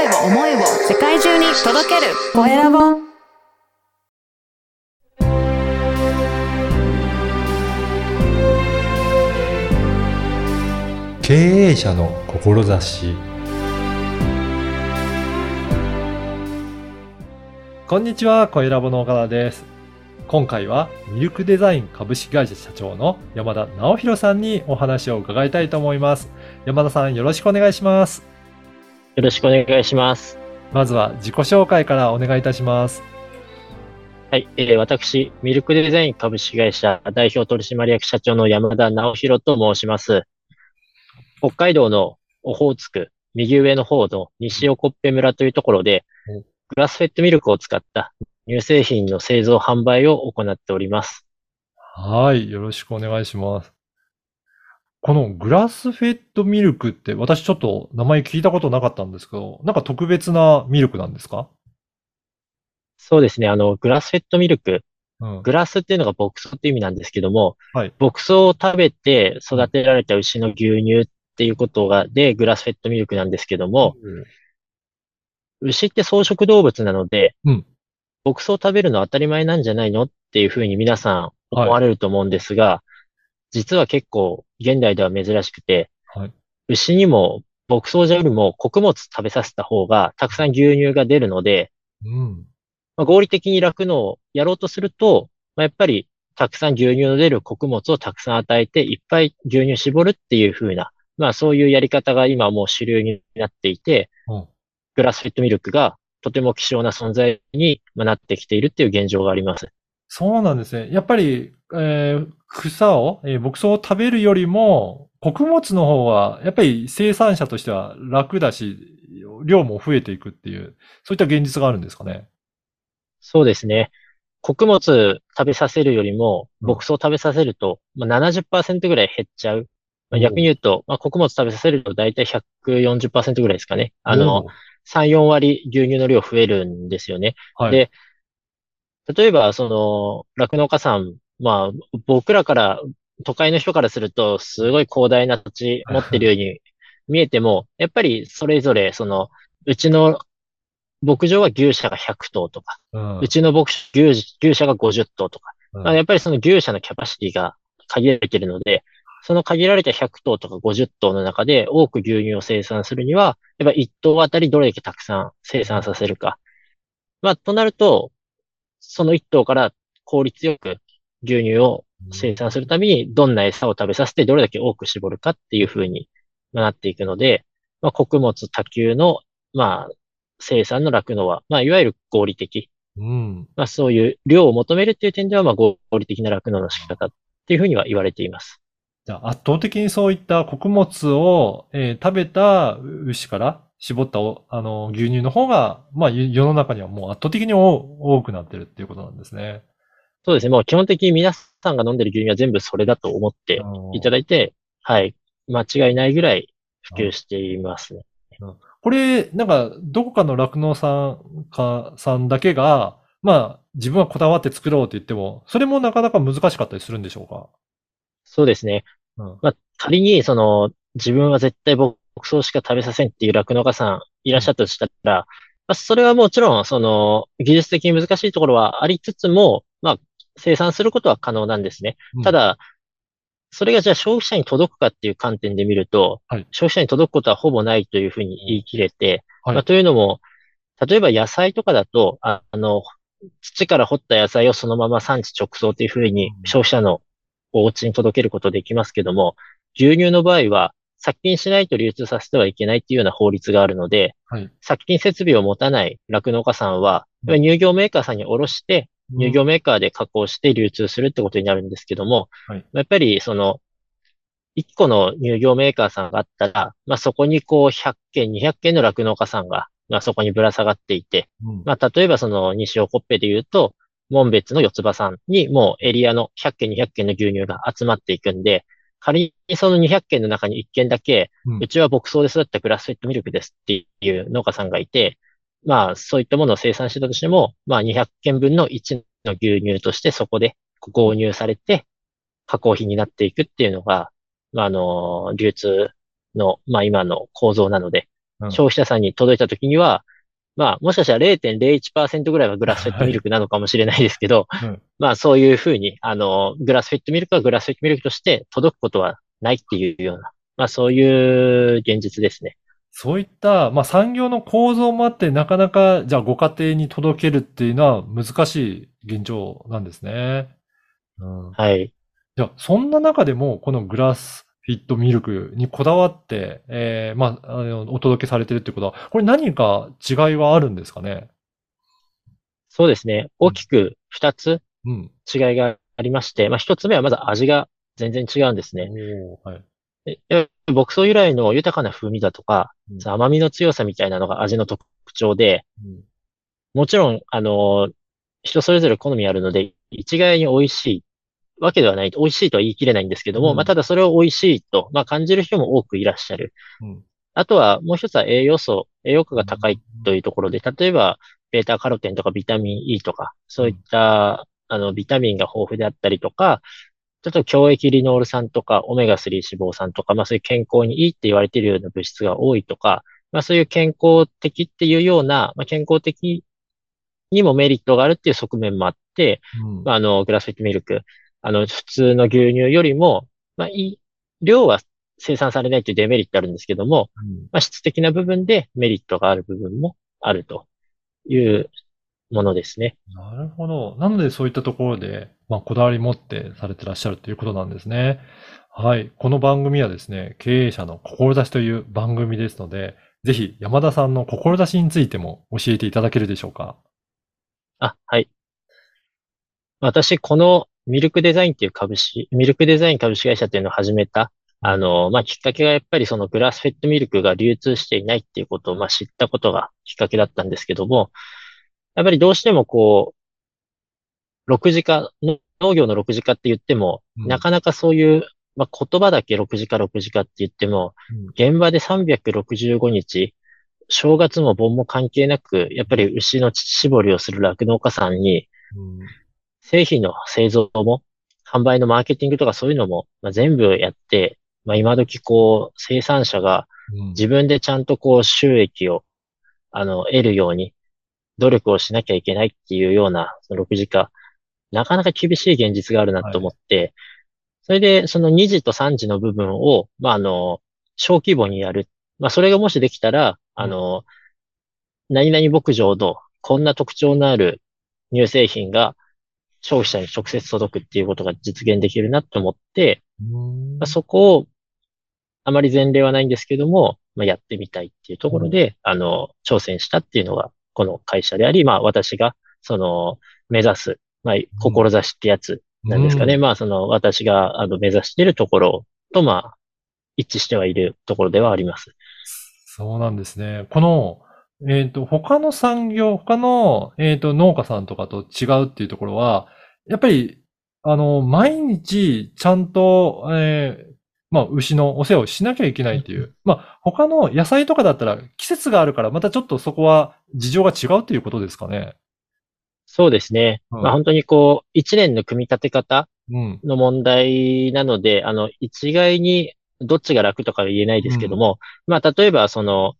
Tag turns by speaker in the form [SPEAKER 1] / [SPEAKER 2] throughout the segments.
[SPEAKER 1] 声を思いを世界中に届けるコエラボ
[SPEAKER 2] 経営者の志こんにちは、コエラボの岡田です。今回はミルクデザイン株式会社社長の山田直弘さんにお話を伺いたいと思います。山田さんよろしくお願いします。
[SPEAKER 3] よろしくお願いします。
[SPEAKER 2] まずは自己紹介からお願いいたします。
[SPEAKER 3] はい、えー私、ミルクデザイン株式会社代表取締役社長の山田直弘と申します。北海道のオホーツク、右上の方の西横っぺ村というところで
[SPEAKER 2] うん、
[SPEAKER 3] グラスフェッドミルクを使った乳製品の製造販売を行っております。
[SPEAKER 2] はい、よろしくお願いします。このグラスフェッドミルクって私ちょっと名前聞いたことなかったんですけど、なんか特別なミルクなんですか？
[SPEAKER 3] そうですね、あの、グラスフェッドミルク、
[SPEAKER 2] うん。
[SPEAKER 3] グラスっていうのが牧草って意味なんですけども、
[SPEAKER 2] はい。
[SPEAKER 3] 牧草を食べて育てられた牛の牛乳っていうことが、で、グラスフェッドミルクなんですけども、牛って草食動物なので、
[SPEAKER 2] うん。
[SPEAKER 3] 牧草を食べるのは当たり前なんじゃないの？っていうふうに皆さん思われると思うんですが、実は結構現代では珍しくて、
[SPEAKER 2] はい
[SPEAKER 3] 牛にも牧草よりも穀物食べさせた方がたくさん牛乳が出るので、
[SPEAKER 2] うん。
[SPEAKER 3] まあ、合理的に酪農をやろうとすると、まあ、やっぱりたくさん牛乳の出る穀物をたくさん与えていっぱい牛乳絞るっていう風な、まあそういうやり方が今もう主流になっていて、
[SPEAKER 2] うん
[SPEAKER 3] グラスフェッドミルクがとても希少な存在にまあなってきているっていう現状があります。
[SPEAKER 2] そうなんですね。やっぱり、えー草を、えー牧草を食べるよりも、穀物の方が、やっぱり生産者としては楽だし、量も増えていくっていう、そういった現実があるんですかね？
[SPEAKER 3] そうですね。穀物食べさせるよりも
[SPEAKER 2] うん
[SPEAKER 3] 牧草食べさせると、まあ、70%ぐらい減っちゃう。逆に言うと、まあ、穀物食べさせると大体140%ぐらいですかね。あの、
[SPEAKER 2] おー、
[SPEAKER 3] 3、4割牛乳の量増えるんですよね。
[SPEAKER 2] はい。
[SPEAKER 3] で例えば、その、酪農家さん、まあ、僕らから、都会の人からすると、すごい広大な土地持ってるように見えても、やっぱりそれぞれ、その、うちの牧場は牛舎が100頭とか、
[SPEAKER 2] うん。
[SPEAKER 3] うちの牧牛、牛舎が50頭とか、
[SPEAKER 2] うん。
[SPEAKER 3] まあやっぱりその牛舎のキャパシティが限られているので、その限られた100頭とか50頭の中で多く牛乳を生産するには、やっぱ1頭あたりどれだけたくさん生産させるか。まあ、となると、その1頭から効率よく牛乳を生産するためにどんな餌を食べさせてどれだけ多く絞るかっていう風にまあなっていくので、まあ、穀物多球の、まあ、生産の酪農は、まあ、いわゆる合理的。
[SPEAKER 2] うん。
[SPEAKER 3] まあ、そういう量を求めるっていう点では、まあ、合理的な酪農の仕方っていうふうには言われています。
[SPEAKER 2] じゃあ圧倒的にそういった穀物を、えー食べた牛から絞ったおあの牛乳の方が、まあ、世の中にはもう圧倒的に多多くなってるっていうことなんですね。
[SPEAKER 3] そうですね。もう基本的に皆さんが飲んでる牛乳は全部それだと思っていただいて、はい。間違いないぐらい普及していますね。
[SPEAKER 2] これ、なんか、どこかの酪農さんか、さんだけが、まあ、自分はこだわって作ろうって言っても、それもなかなか難しかったりするんでしょうか？
[SPEAKER 3] そうですね。
[SPEAKER 2] うん
[SPEAKER 3] まあ、仮に、その、自分は絶対牧草しか食べさせんっていう酪農家さんいらっしゃったとしたら、まあ、それはもちろん、その、技術的に難しいところはありつつも、まあ、生産することは可能なんですね。
[SPEAKER 2] うん。
[SPEAKER 3] ただ、それがじゃあ消費者に届くかっていう観点で見ると、
[SPEAKER 2] はい。
[SPEAKER 3] 消費者に届くことはほぼないというふうに言い切れて、
[SPEAKER 2] はい。
[SPEAKER 3] まあ、というのも、例えば野菜とかだと、ああの、土から掘った野菜をそのまま産地直送というふうに
[SPEAKER 2] うん。
[SPEAKER 3] 消費者のお家に届けることできますけども、牛乳の場合は殺菌しないと流通させてはいけないっていうような法律があるので、
[SPEAKER 2] はい。
[SPEAKER 3] 殺菌設備を持たない酪農家さんは、
[SPEAKER 2] うん。
[SPEAKER 3] 乳業メーカーさんに卸して、乳業メーカーで加工して流通するってことになるんですけども、
[SPEAKER 2] はい。
[SPEAKER 3] やっぱりその、一個の乳業メーカーさんがあったら、まあそこにこう100件、200件の酪農家さんが、まあそこにぶら下がっていて、
[SPEAKER 2] うん。
[SPEAKER 3] まあ例えばその西尾コッペで言うと、門別の四つ葉さんにもうエリアの100件、200件の牛乳が集まっていくんで、仮にその200件の中に1件だけ、
[SPEAKER 2] うん。
[SPEAKER 3] うちは牧草で育ったグラスフェッドミルクですっていう農家さんがいて、まあそういったものを生産してたとしても、まあ200件分の1の牛乳としてそこで購入されて加工品になっていくっていうのが、まああの、流通の、まあ今の構造なので、
[SPEAKER 2] うん
[SPEAKER 3] 消費者さんに届いた時には、まあ、もしかしたら0.01%ぐらいはグラスフェットミルクなのかもしれないですけど、
[SPEAKER 2] うん
[SPEAKER 3] まあ、そういうふうに、あの、グラスフェットミルクはグラスフェットミルクとして届くことはないっていうような、まあ、そういう現実ですね。
[SPEAKER 2] そういった、まあ、産業の構造もあって、なかなか、じゃあご家庭に届けるっていうのは難しい現状なんですね。うん。
[SPEAKER 3] はい。
[SPEAKER 2] じゃあ、そんな中でも、このグラスフィットミルクにこだわって、えー、まあ、あの、お届けされてるってことは、これ何か違いはあるんですかね？
[SPEAKER 3] そうですね。大きく2つ
[SPEAKER 2] うん。
[SPEAKER 3] 違いがありまして、まあ、1つ目はまず味が全然違うんですね。
[SPEAKER 2] はい。
[SPEAKER 3] 牧草由来の豊かな風味だとか、
[SPEAKER 2] うん。
[SPEAKER 3] 甘みの強さみたいなのが味の特徴で、
[SPEAKER 2] うん。
[SPEAKER 3] もちろん、あの、人それぞれ好みあるので、一概に美味しいわけではない、美味しいとは言い切れないんですけども、
[SPEAKER 2] うん。
[SPEAKER 3] まあ、ただそれを美味しいと、まあ、感じる人も多くいらっしゃる。
[SPEAKER 2] うん。
[SPEAKER 3] あとは、もう一つは栄養素、栄養価が高いというところで、例えば、ベータカロテンとかビタミン E とか、そういった、あの、ビタミンが豊富であったりとか、ちょっと強液リノール酸とか、オメガ3脂肪酸とか、まあそういう健康にいいって言われているような物質が多いとか、まあそういう健康的っていうような、まあ健康的にもメリットがあるっていう側面もあって、
[SPEAKER 2] うん。
[SPEAKER 3] まああの、グラスフィットミルク、あの、普通の牛乳よりも、まあいい、量は生産されないというデメリットあるんですけども、
[SPEAKER 2] うん。
[SPEAKER 3] まあ質的な部分でメリットがある部分もあるというものですね。
[SPEAKER 2] なるほど。なので、そういったところで、まあ、こだわり持ってされてらっしゃるということなんですね。はい。この番組はですね、経営者の志という番組ですので、ぜひ山田さんの志についても教えていただけるでしょうか？
[SPEAKER 3] あ、はい。私、このミルクデザインっていう株式、ミルクデザイン株式会社っていうのを始めた、あの、まあ、きっかけがやっぱりそのグラスフェットミルクが流通していないっていうことを、まあ、知ったことがきっかけだったんですけども、やっぱりどうしてもこう、6時化、の農業の6時化って言っても、
[SPEAKER 2] うん。
[SPEAKER 3] なかなかそういう、まあ、言葉だけ6時化6時化って言っても、現場で365日、正月も盆も関係なく、やっぱり牛の乳搾りをする酪農家さんに、
[SPEAKER 2] うん。
[SPEAKER 3] 製品の製造も、販売のマーケティングとかそういうのも、まあ、全部やって、まあ、今時こう、生産者が
[SPEAKER 2] うん。
[SPEAKER 3] 自分でちゃんとこう、収益を、あの、得るように、努力をしなきゃいけないっていうような、その6時化、なかなか厳しい現実があるなと思って、それで、その2時と3時の部分を、まあ、あの、小規模にやる。まあ、それがもしできたら、あの、何々牧場のこんな特徴のある乳製品が消費者に直接届くっていうことが実現できるなと思って、
[SPEAKER 2] うん。
[SPEAKER 3] まあ、そこを、あまり前例はないんですけども、まあ、やってみたいっていうところで、あの、挑戦したっていうのが、この会社であり、まあ、私が、その、目指す、まあ、志ってやつなんですかね。
[SPEAKER 2] うん
[SPEAKER 3] まあ、その、私が、あの、目指しているところと、まあ、一致してはいるところではあります。
[SPEAKER 2] そうなんですね。この、えっと、他の産業、他の、えっと、農家さんとかと違うっていうところは、やっぱり、あの、毎日ちゃんと、えーまあ、牛のお世話をしなきゃいけないっていう。まあ、他の野菜とかだったら季節があるから、またちょっとそこは事情が違うっていうことですかね。
[SPEAKER 3] そうですね。
[SPEAKER 2] うん
[SPEAKER 3] まあ、本当にこう、一年の組み立て方
[SPEAKER 2] うん。
[SPEAKER 3] の問題なので、あの、一概にどっちが楽とかは言えないですけども、まあ、例えばその、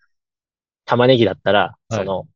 [SPEAKER 3] 玉ねぎだったら、
[SPEAKER 2] はい
[SPEAKER 3] その、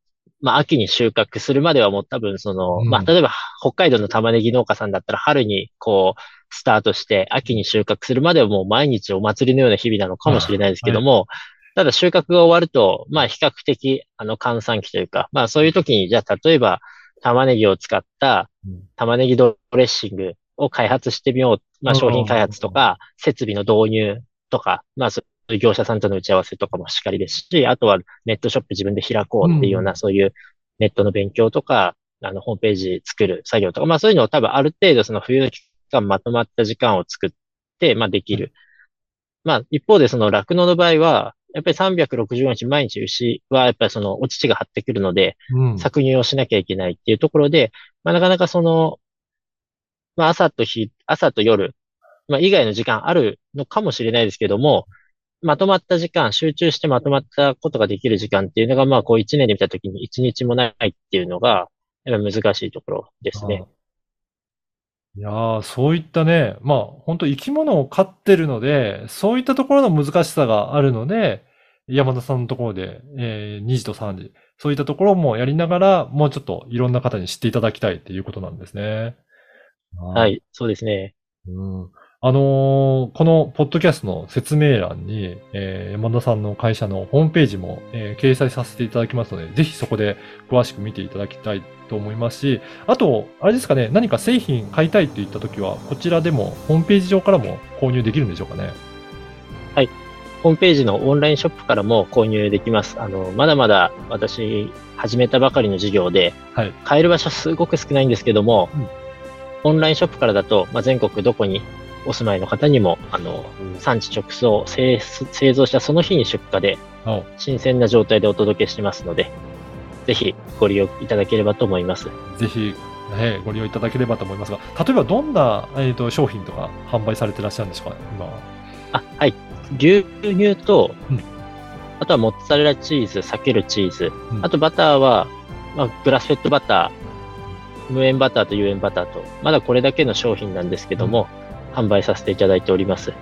[SPEAKER 3] まあ、秋に収穫するまではもう多分その、
[SPEAKER 2] うん
[SPEAKER 3] まあ、例えば北海道の玉ねぎ農家さんだったら春にこう、スタートして秋に収穫するまではもう毎日お祭りのような日々なのかもしれないですけども、ただ収穫が終わると、まあ、比較的、あの、閑散期というか、まあ、そういう時に、じゃあ、例えば、玉ねぎを使った
[SPEAKER 2] うん
[SPEAKER 3] 玉ねぎドレッシングを開発してみよう。まあ、
[SPEAKER 2] うん
[SPEAKER 3] 商品開発とか、設備の導入とか、まあ、そ業者さんとの打ち合わせとかもしっかりですし、あとはネットショップ自分で開こうっていうような、
[SPEAKER 2] うん
[SPEAKER 3] そういうネットの勉強とか、あの、ホームページ作る作業とか、まあ、そういうのを多分ある程度その冬の期間まとまった時間を作って、まあ、できる。まあ、一方でその酪農の場合は、やっぱり365日毎日牛はやっぱりそのお乳が張ってくるので、
[SPEAKER 2] うん。
[SPEAKER 3] 搾乳をしなきゃいけないっていうところで、まあ、なかなかその、まあ、朝と日、朝と夜、まあ、以外の時間あるのかもしれないですけども、まとまった時間、集中してまとまったことができる時間っていうのが、まあ、こう一年で見たときに一日もないっていうのが、やっぱ難しいところですね。
[SPEAKER 2] いやー、そういったね、まあ、本当生き物を飼ってるので、そういったところの難しさがあるので、山田さんのところで、えー2時と3時、そういったところもやりながら、もうちょっといろんな方に知っていただきたいっていうことなんですね。
[SPEAKER 3] は。い、そうですね。
[SPEAKER 2] うんあのーこのポッドキャストの説明欄に、えー山田さんの会社のホームページも、えー掲載させていただきますので、ぜひそこで詳しく見ていただきたいと思いますし、あと、あれですかね、何か製品買いたいといったときは、こちらでも、ホームページ上からも購入できるんでしょうかね。
[SPEAKER 3] ホームページのオンラインショップからも購入できます。あの、まだまだ私、始めたばかりの事業で、
[SPEAKER 2] はい。
[SPEAKER 3] 買える場所すごく少ないんですけども、
[SPEAKER 2] うん
[SPEAKER 3] オンラインショップからだと、まあ、全国どこにお住まいの方にも、あの、産地直送、製製造したその日に出荷で、
[SPEAKER 2] あ
[SPEAKER 3] 新鮮な状態でお届けしてますので、ぜひご利用いただければと思います。
[SPEAKER 2] ぜひ、ね、ご利用いただければと思いますが、例えばどんな、えー、と商品とか販売されてらっしゃるんですか、今は。
[SPEAKER 3] あ、はい。牛乳と、
[SPEAKER 2] うん。
[SPEAKER 3] あとはモッツァレラチーズ、避けるチーズ、
[SPEAKER 2] うん。
[SPEAKER 3] あとバターは、まあ、グラスフェッドバター、無塩バターと有塩バターと、まだこれだけの商品なんですけども、販売させていただいております。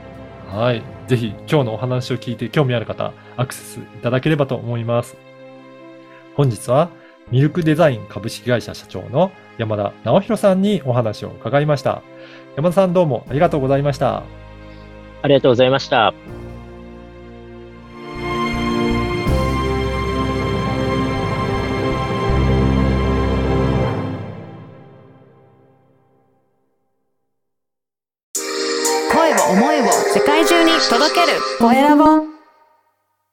[SPEAKER 2] はい。ぜひ、今日のお話を聞いて興味ある方、アクセスいただければと思います。本日は、ミルクデザイン株式会社社長の山田直弘さんにお話を伺いました。山田さんどうもありがとうございました。
[SPEAKER 3] ありがとうございました。